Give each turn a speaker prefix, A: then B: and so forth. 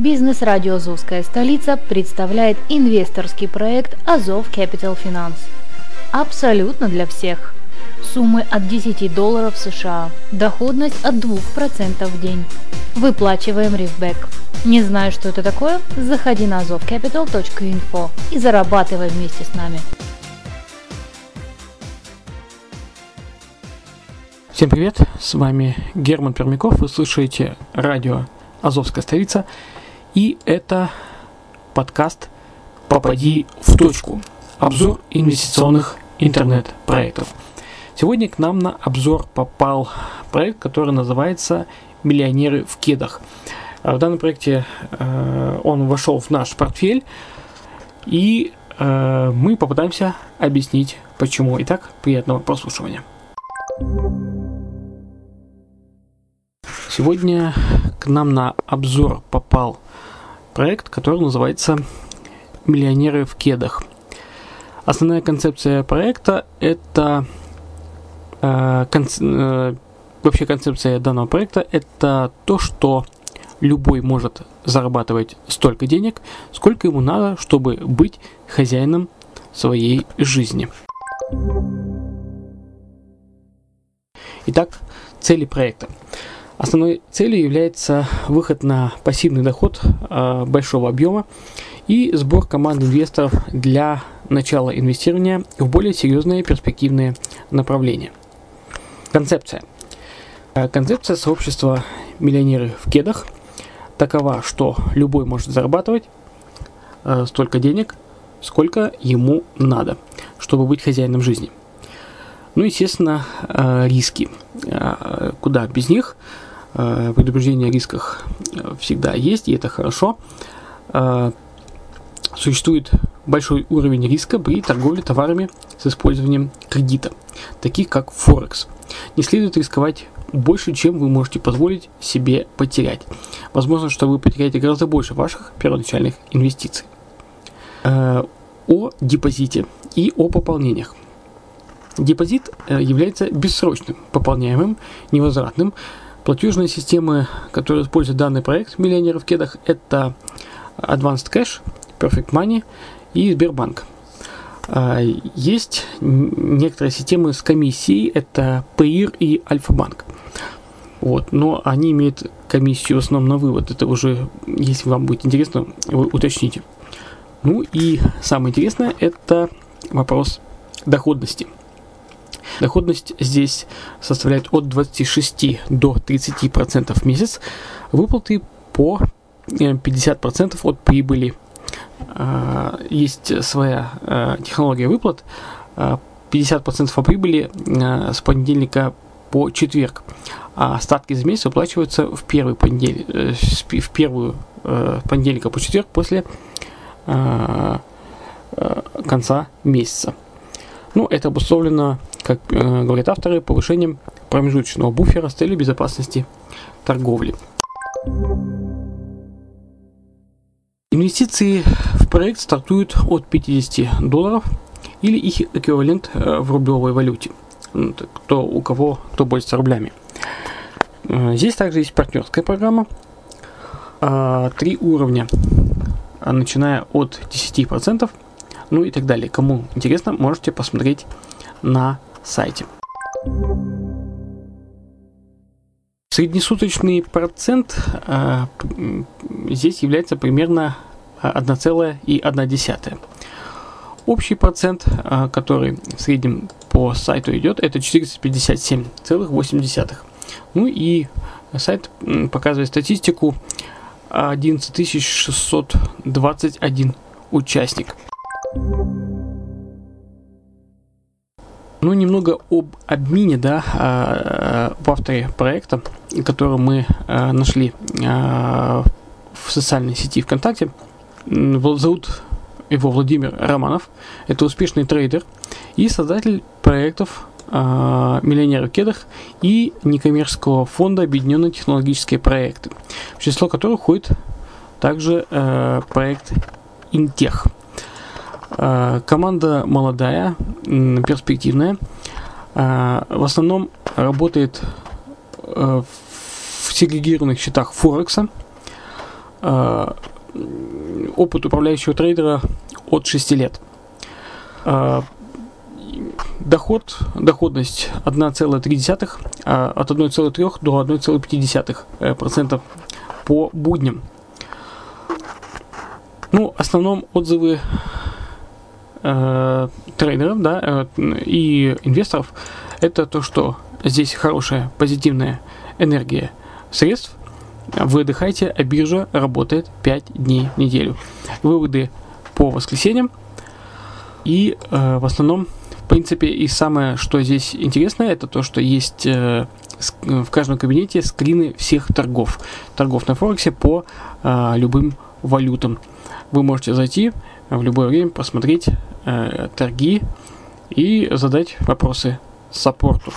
A: Бизнес-радио «Азовская столица» представляет инвесторский проект «Азов Capital Finance». Абсолютно для всех. Суммы от 10 долларов США. Доходность от 2% в день. Выплачиваем рифбэк. Не знаешь, что это такое? Заходи на azovcapital.info и зарабатывай вместе с нами.
B: Всем привет, с вами Герман Пермяков, вы слушаете радио «Азовская столица», и это подкаст «Попади в точку», обзор инвестиционных интернет-проектов. Сегодня к нам на обзор попал проект, который называется «Миллионеры в кедах». В данном проекте э, он вошел в наш портфель, и э, мы попытаемся объяснить, почему. Итак, приятного прослушивания. Сегодня к нам на обзор попал проект, который называется «Миллионеры в кедах». Основная концепция проекта – это э, конц, э, вообще концепция данного проекта – это то, что любой может зарабатывать столько денег, сколько ему надо, чтобы быть хозяином своей жизни. Итак, цели проекта. Основной целью является выход на пассивный доход э, большого объема и сбор команд инвесторов для начала инвестирования в более серьезные перспективные направления. Концепция. Э, концепция сообщества «Миллионеры в кедах» такова, что любой может зарабатывать э, столько денег, сколько ему надо, чтобы быть хозяином жизни. Ну, естественно, э, риски. Э, куда без них – предупреждение о рисках э, всегда есть, и это хорошо. Э, существует большой уровень риска при торговле товарами с использованием кредита, таких как Форекс. Не следует рисковать больше, чем вы можете позволить себе потерять. Возможно, что вы потеряете гораздо больше ваших первоначальных инвестиций. О депозите и о пополнениях. Депозит является бессрочным, пополняемым, невозвратным, Платежные системы, которые используют данный проект «Миллионеры в кедах» это Advanced Cash, Perfect Money и Сбербанк. А, есть некоторые системы с комиссией, это Payeer и Альфа-банк. Вот, но они имеют комиссию в основном на вывод. Это уже, если вам будет интересно, вы уточните. Ну и самое интересное, это вопрос доходности – Доходность здесь составляет от 26 до 30% в месяц. Выплаты по 50% э, от прибыли. А, есть своя э, технология выплат. 50% а, от прибыли э, с понедельника по четверг. А остатки за месяц выплачиваются в первый понедельник, в первую понедельника по четверг после конца месяца. Ну, это обусловлено как э, говорят авторы, повышением промежуточного буфера с целью безопасности торговли. Инвестиции в проект стартуют от 50 долларов или их эквивалент э, в рублевой валюте. Ну, кто, у кого кто пользуется рублями. Э, здесь также есть партнерская программа. А, три уровня, начиная от 10%, ну и так далее. Кому интересно, можете посмотреть на сайте. Среднесуточный процент э, здесь является примерно 1,1. Общий процент, э, который в среднем по сайту идет, это 457,8. Ну и сайт показывает статистику 11 621 участник. Ну, немного об обмене, да, а, в авторе проекта, который мы а, нашли а, в социальной сети ВКонтакте. Зовут его Владимир Романов. Это успешный трейдер и создатель проектов «Миллионеры в кедах» и некоммерческого фонда «Объединенные технологические проекты», в число которых входит также э, проект «Интех». Э, команда молодая, перспективная. Э, в основном работает э, в сегрегированных счетах Форекса. Опыт управляющего трейдера от 6 лет. Доход, доходность 1,3, от 1,3 до 1,5% по будням. Ну, в основном отзывы э, трейдеров да, э, и инвесторов это то, что здесь хорошая позитивная энергия средств. Вы отдыхаете, а биржа работает 5 дней в неделю. Выводы по воскресеньям. И э, в основном, в принципе, и самое, что здесь интересное, это то, что есть э, в каждом кабинете скрины всех торгов. Торгов на Форексе по э, любым валютам. Вы можете зайти в любое время, посмотреть э, торги и задать вопросы саппорту.